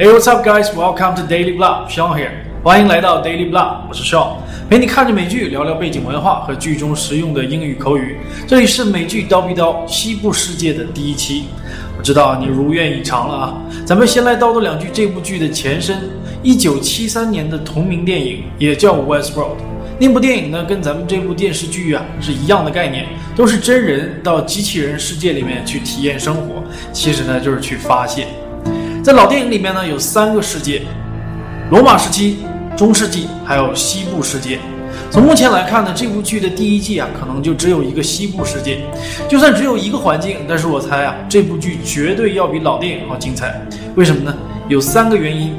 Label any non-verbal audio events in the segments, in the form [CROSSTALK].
Hey, what's up, guys? Welcome to Daily Blah. Sean here. 欢迎来到 Daily Blah，我是 Sean，陪你看着美剧，聊聊背景文化和剧中实用的英语口语。这里是美剧叨逼叨西部世界的第一期。我知道你如愿以偿了啊！咱们先来叨叨两句这部剧的前身。一九七三年的同名电影也叫 Westworld。那部电影呢，跟咱们这部电视剧啊是一样的概念，都是真人到机器人世界里面去体验生活。其实呢，就是去发现。在老电影里面呢，有三个世界：罗马时期、中世纪，还有西部世界。从目前来看呢，这部剧的第一季啊，可能就只有一个西部世界。就算只有一个环境，但是我猜啊，这部剧绝对要比老电影要精彩。为什么呢？有三个原因。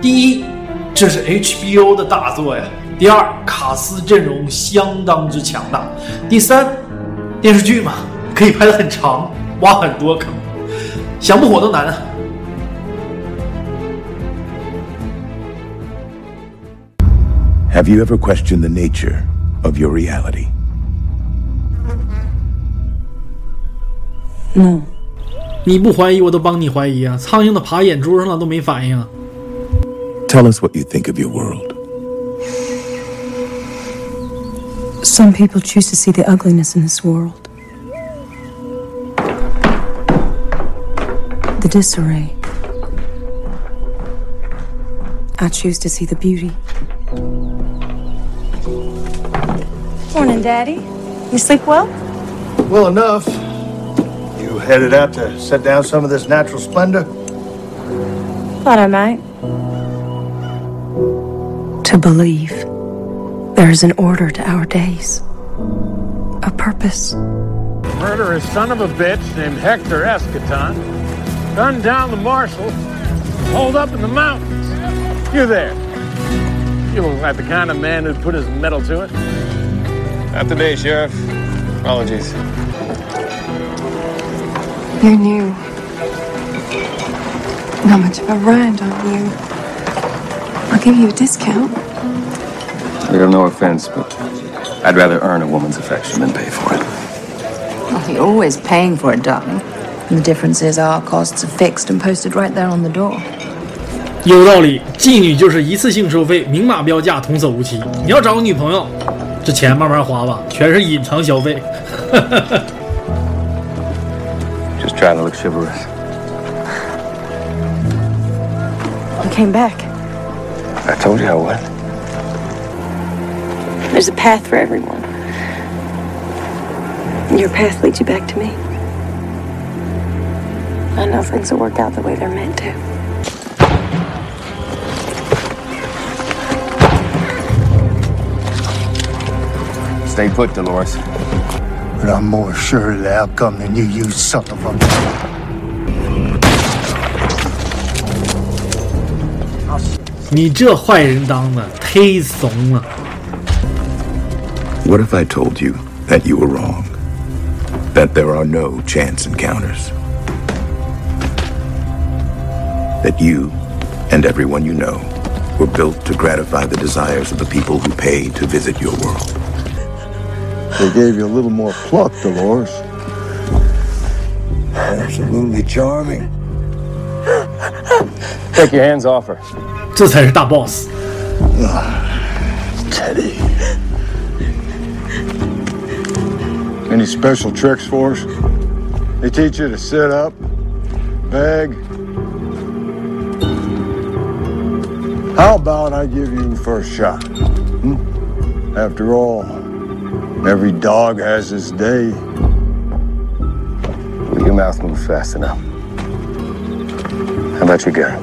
第一，这是 HBO 的大作呀。第二，卡斯阵容相当之强大。第三，电视剧嘛，可以拍得很长，挖很多坑，想不火都难啊。Have you ever questioned the nature of your reality? No. 你不怀疑，我都帮你怀疑啊！苍蝇都爬眼珠上了，都没反应。Tell us what you think of your world. Some people choose to see the ugliness in this world. The disarray. I choose to see the beauty. Morning, Daddy. You sleep well? Well enough. You headed out to set down some of this natural splendor? Thought I might. To believe there is an order to our days, a purpose. Murderous son of a bitch named Hector Escaton gunned down the marshal, holed up in the mountains. You there. You look like the kind of man who'd put his mettle to it. Not today, Sheriff. Apologies. You're new. Not much of a ride on you. I'll give you a discount. We have no offense, but I'd rather earn a woman's affection than pay for it. Well, you're always paying for it, darling. And the difference is our costs are fixed and posted right there on the door. 有道理，妓女就是一次性收费，明码标价，童叟无欺。你要找个女朋友， 这钱慢慢花吧，全是隐藏消费。 Just trying to look chivalrous. You came back. I told you I would. There's a path for everyone. Your path leads you back to me. I know things will work out the way they're meant to. Stay put, Dolores. But I'm more sure of the outcome than you, you son of a... 你这坏人当的忒怂了。 What if I told you that you were wrong? That there are no chance encounters? That you and everyone you know were built to gratify the desires of the people who pay to visit your world? They gave you a little more pluck, Dolores. Absolutely charming. Take your hands off her. 这才是大 boss。 Teddy. Any special tricks for us? They teach you to sit up, beg. How about I give you first shot? Hmm? After all, every dog has his day. Well, your mouth moves fast enough. How about your gun?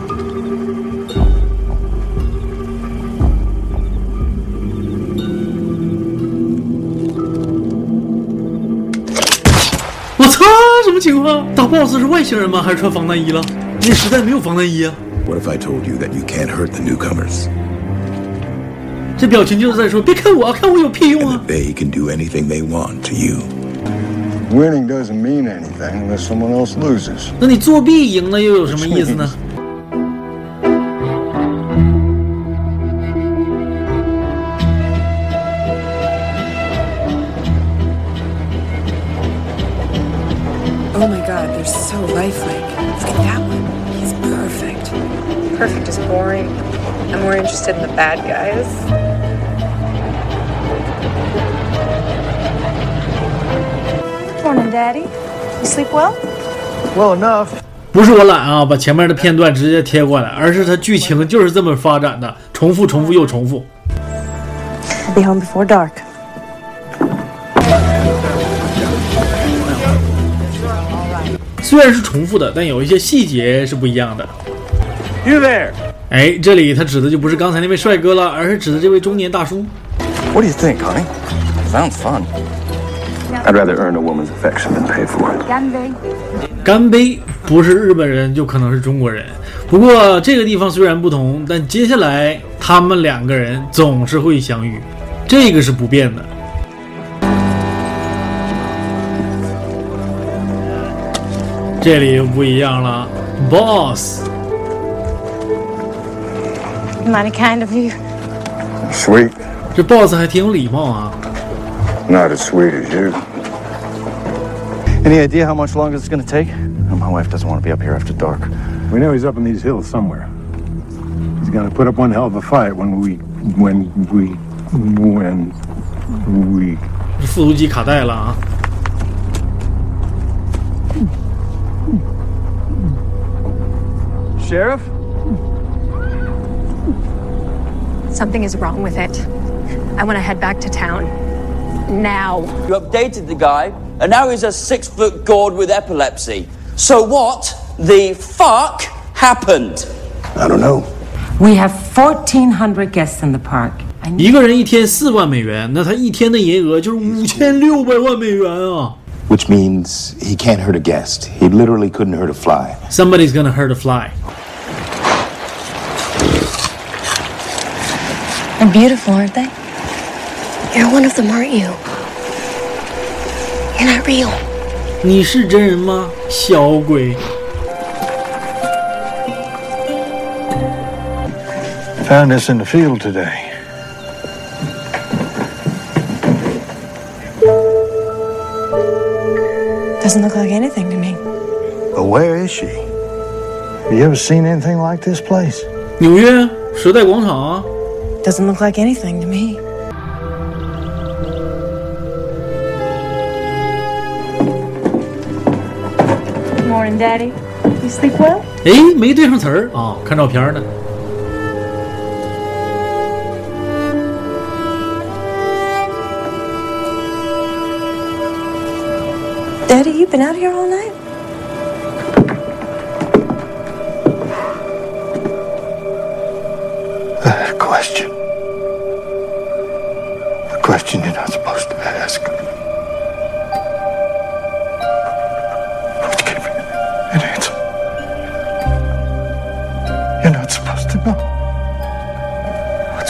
我操，什么情况？大 boss 是外星人吗？还是穿防弹衣了？那时代没有防弹衣啊！ What if I told you that you can't hurt the newcomers? 这表情就是在说：别看我，看我有屁用 And 啊 that！they can do anything they want to you? Winning doesn't mean anything unless someone else loses. 那你作弊赢了又有什么意思呢？ Oh [LAUGHS] my god, they're so lifelike. Look at that one. He's perfect. perfect is boring. I'm more interested in the bad guys. Morning, Daddy. You sleep well? Well enough. 不是我懒啊，把前面的片段直接贴过来，而是它剧情就是这么发展的，重复、重复又重复。I'll be home before dark. 虽然是重复的，但有一些细节是不一样的。You there? 哎，这里他指的就不是刚才那位帅哥了，而是指的这位中年大叔。What do you think, honey? Sounds fun. I'd rather earn a woman's affection than pay for it. 干杯不是日本人就可能是中国人。不过这个地方虽然不同，但接下来他们两个人总是会相遇，这个是不变的。这里又不一样了，Boss，Mighty kind of you. Sweet. 这 Boss 还挺有礼貌啊。Not as sweet as you. Any idea how much longer it's going to take? My wife doesn't want to be up here after dark. We know he's up in these hills somewhere. He's gonna put up one hell of a fight when we, when we, when we. 这复读机卡带了啊！ Sheriff? Something is wrong with it. I want to head back to town. Now. You updated the guy, and now he's a six foot gourd with epilepsy. So what the fuck happened? I don't know. We have 1,400 guests in the park. I 一个人一天四万美元，那他一天的营业额就是五千六百万美元啊 Which means he can't hurt a guest. He literally couldn't hurt a fly. ！Somebody's gonna hurt a fly。 They're beautiful, aren't they? You're one of them, aren't you? You're not real. 你是真人吗，小鬼？ Found this in the field today. Doesn't look like anything to me. But where is she? Have you ever seen anything like this place? 纽约时代广场啊！ Doesn't look like anything to me. Morning, Daddy. You sleep well? 哎，没对上词儿啊，看照片呢。 Daddy, you've been out here all night? A question. A question you're not supposed to ask.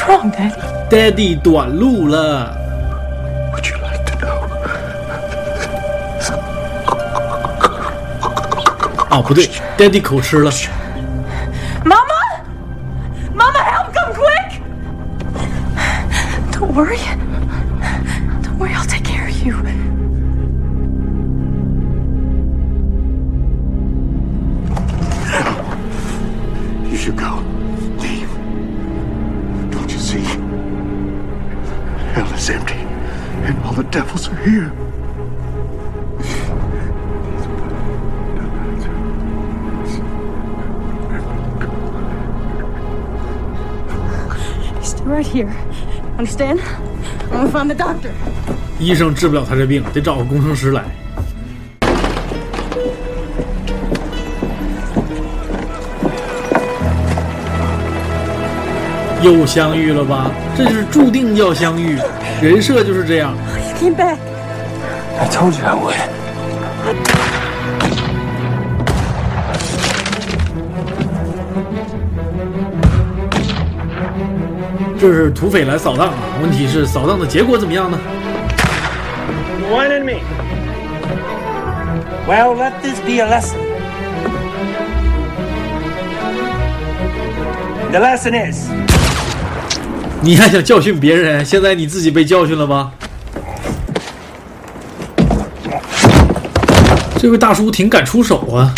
wrong, Daddy? Daddy 短路了。 Would you like to know? 哦，不对，Daddy 口吃了。 Mama! Mama, help! Come quick! Don't worry. Don't worry, I'll take care of you. You should is empty, and all the devils are here. Stay right here. Understand? I'm gonna find the doctor. 医生治不了他这病，得找个工程师来。 又相遇了吧？这就是注定要相遇，人设就是这样。林贝，还偷起来我。这是土匪来扫荡啊！问题是扫荡的结果怎么样呢？One enemy. Well, let this be a lesson. The lesson is. 你还想教训别人现在你自己被教训了吧这位大叔挺敢出手啊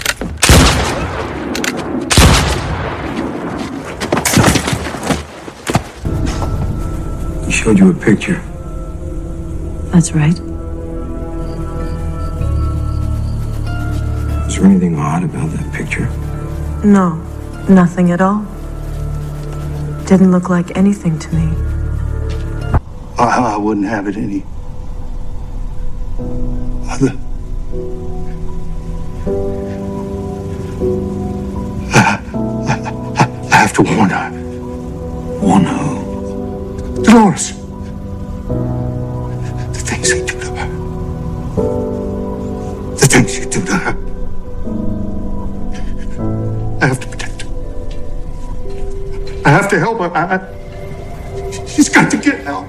showed you a picture that's right is there anything odd about that picture no nothing at all Didn't look like anything to me. I, I wouldn't have it any other. I, I, I have to warn her. Warn who? Dolores. To help her. I, I, she's got to get help.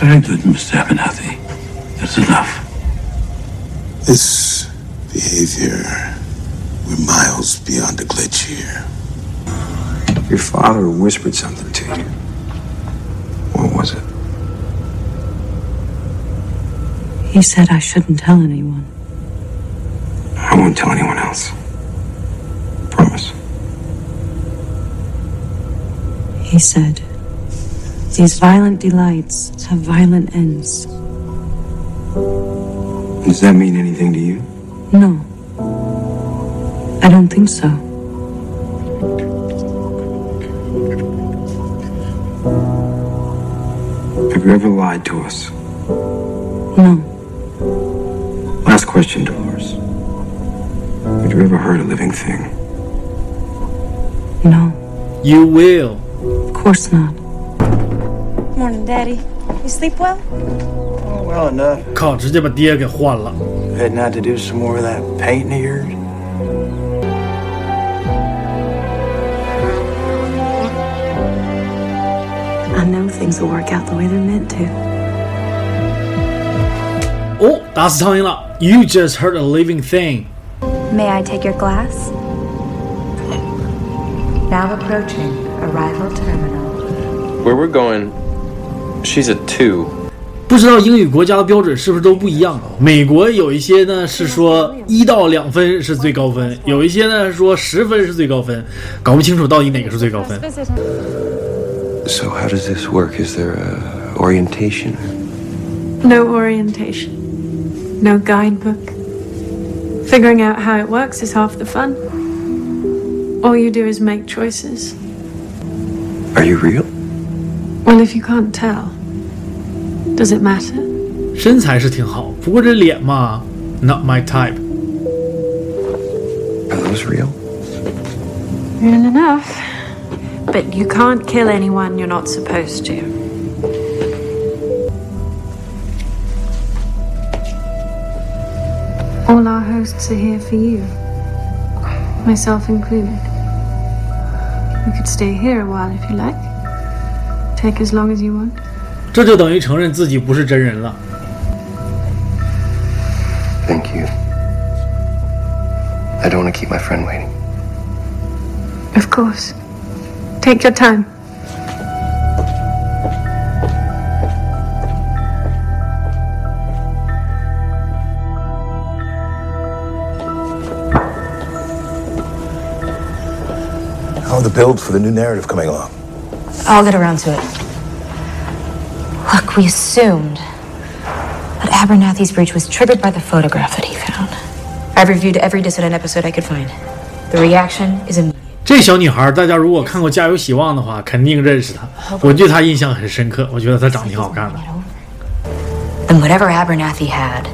Very good, Mr. Abernathy. That's enough. This behavior, we're miles beyond a glitch here. Your father whispered something to you. What was it? He said I shouldn't tell anyone. I won't tell anyone else. He said, These violent delights have violent ends. Does that mean anything to you? No. I don't think so. Have you ever lied to us? No. Last question, Dolores. Have you ever hurt a living thing? No. You will Of course not. Morning, Daddy. You sleep well? Oh, well enough. 靠，直接把爹给换了。 Heading out to do some more of that painting of yours? I know things will work out the way they're meant to. 哦，打死苍蝇了！You just heard a living thing。 May I take your glass? Now approaching arrival terminal. Where we're going, she's a two. 不知道英语国家的标准是不是都不一样啊？美国有一些呢是说一到两分是最高分，有一些呢是说十分是最高分，搞不清楚到底哪个是最高分。 So how does this work? Is there a orientation? No orientation. No guidebook. Figuring out how it works is half the fun. All you do is make choices. Are you real? Well, if you can't tell, does it matter? 身材是挺好，不过这脸嘛，not my type。 Are those real? Real enough. But you can't kill anyone you're not supposed to. All our hosts are here for you, myself included. We could stay here a while if you like. Take as long as you want. 这就等于承认自己不是真人了。 Thank you. I don't want to keep my friend waiting. Of course. Take your time. How are the builds for the new narrative coming along? I'll get around to it. Look, we assumed that Abernathy's breach was triggered by the photograph that he found. I've reviewed every dissident episode I could find. The reaction is immediate. 这小女孩，大家如果看过《家有希望》的话，肯定认识她。我对她印象很深刻，我觉得她长得挺好看的。 Then whatever Abernathy had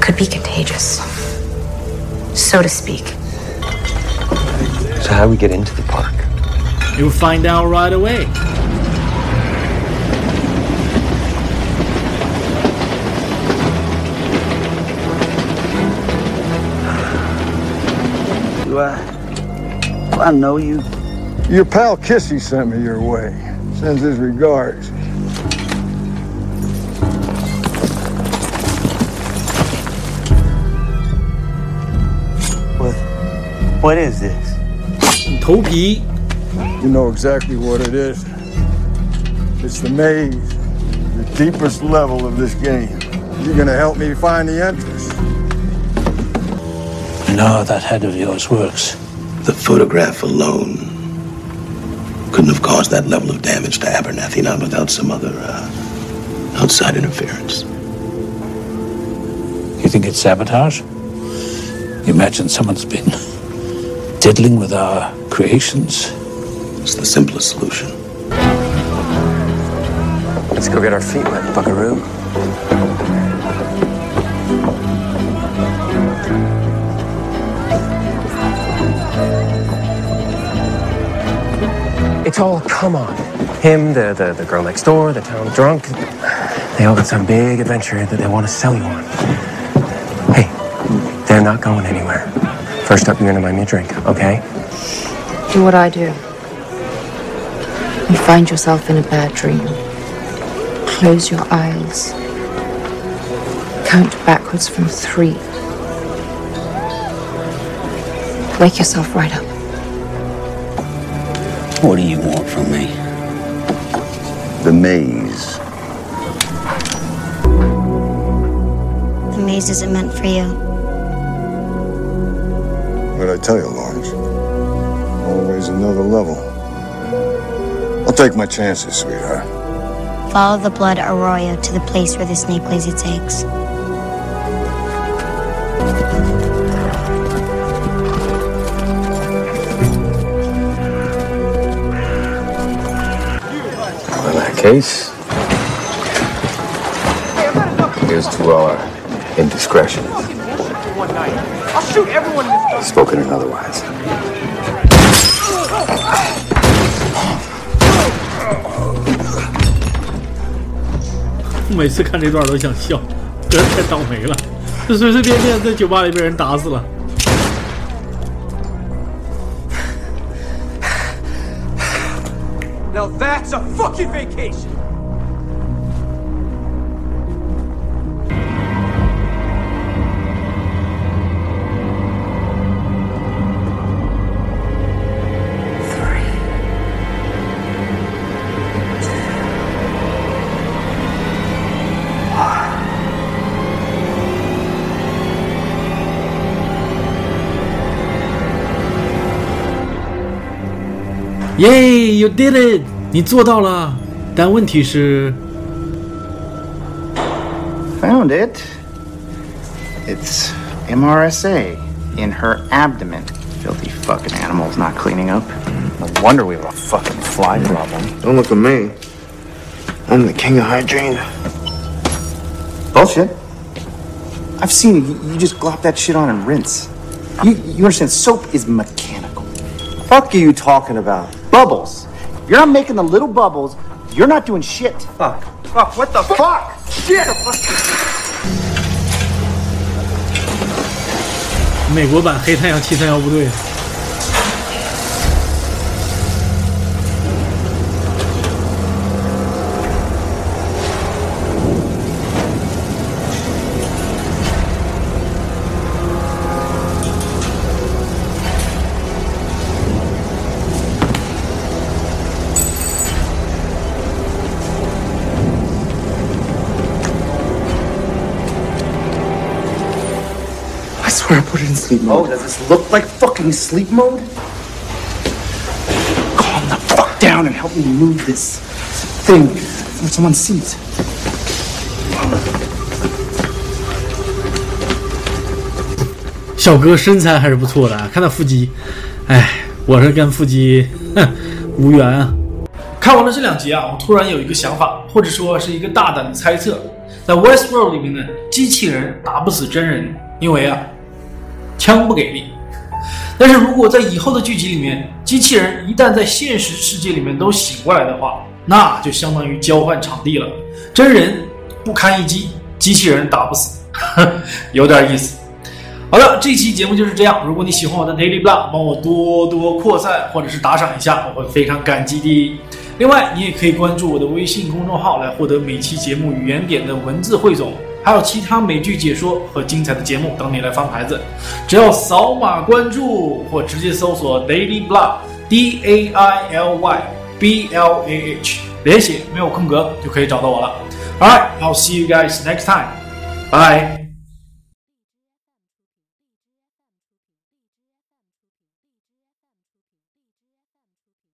could be contagious. So to speak. So how do we get into the park? You'll find out right away. Do I? Do I know you? Your pal Kissy sent me your way. Sends his regards. What? What is this? 头皮 You know exactly what it is. It's the maze, the deepest level of this game. You're gonna help me find the entrance. I know how that head of yours works. The photograph alone couldn't have caused that level of damage to Abernathy, not without some other uh, outside interference. You think it's sabotage? You imagine someone's been diddling with our creations? It's the simplest solution. Let's go get our feet wet, buckaroo. It's all come on. Him, the, the, the girl next door, the town drunk. They all got some big adventure that they want to sell you on. Hey, they're not going anywhere. First up, you're gonna buy me a drink, okay? Do what I do. You find yourself in a bad dream. Close your eyes. Count backwards from three. Wake yourself right up. What do you want from me? The maze. The maze isn't meant for you. What did I tell you, Lawrence? Always another level. I'll take my chances, sweetheart. Follow the blood arroyo to the place where the snake lays its eggs. In that case, here's to our indiscretion I'll shoot everyone in this Spoken and otherwise. 每次看这段都想笑，真是太倒霉了，这随随便便在酒吧里被人打死了。 Now that's a fucking vacation! Yay! You did it！你做到了，但问题是， Found it. It's MRSA in her abdomen. Filthy fucking animals not cleaning up. No wonder we have a fucking fly problem. Don't look at me. I'm the king of hygiene. Bullshit. I've seen it. You, you just glop that shit on and rinse. You, you understand? Soap is mechanical. Fuck are you talking about? Bubbles. You're not making the little bubbles. You're not doing shit. Fuck. Fuck. What the fuck? Shit. 美国版黑太阳七三幺部队。 Sleep mode. Oh, does this look like fucking sleep mode? Calm the fuck down and help me move this thing before someone sees. 小哥身材还是不错的，啊，看他腹肌，哎，我是跟腹肌哼无缘啊。看完了这两集啊，我突然有一个想法，或者说是一个大胆的猜测，在 Westworld 里面呢，机器人打不死真人，因为啊，枪不给力。但是如果在以后的剧集里面，机器人一旦在现实世界里面都醒过来的话，那就相当于交换场地了，真人不堪一击，机器人打不死，[LAUGHS] 有点意思。好的，这期节目就是这样。如果你喜欢我的 Daily Blog，帮我多多扩散或者是打赏一下，我会非常感激的。另外，你也可以关注我的微信公众号来获得每期节目语言点的文字汇总，还有其他美剧解说和精彩的节目等你来翻牌子。只要扫码关注或直接搜索 Daily Blog D A I L Y B L A H，连写没有空格就可以找到我了。Alright, I'll see you guys next time. Bye.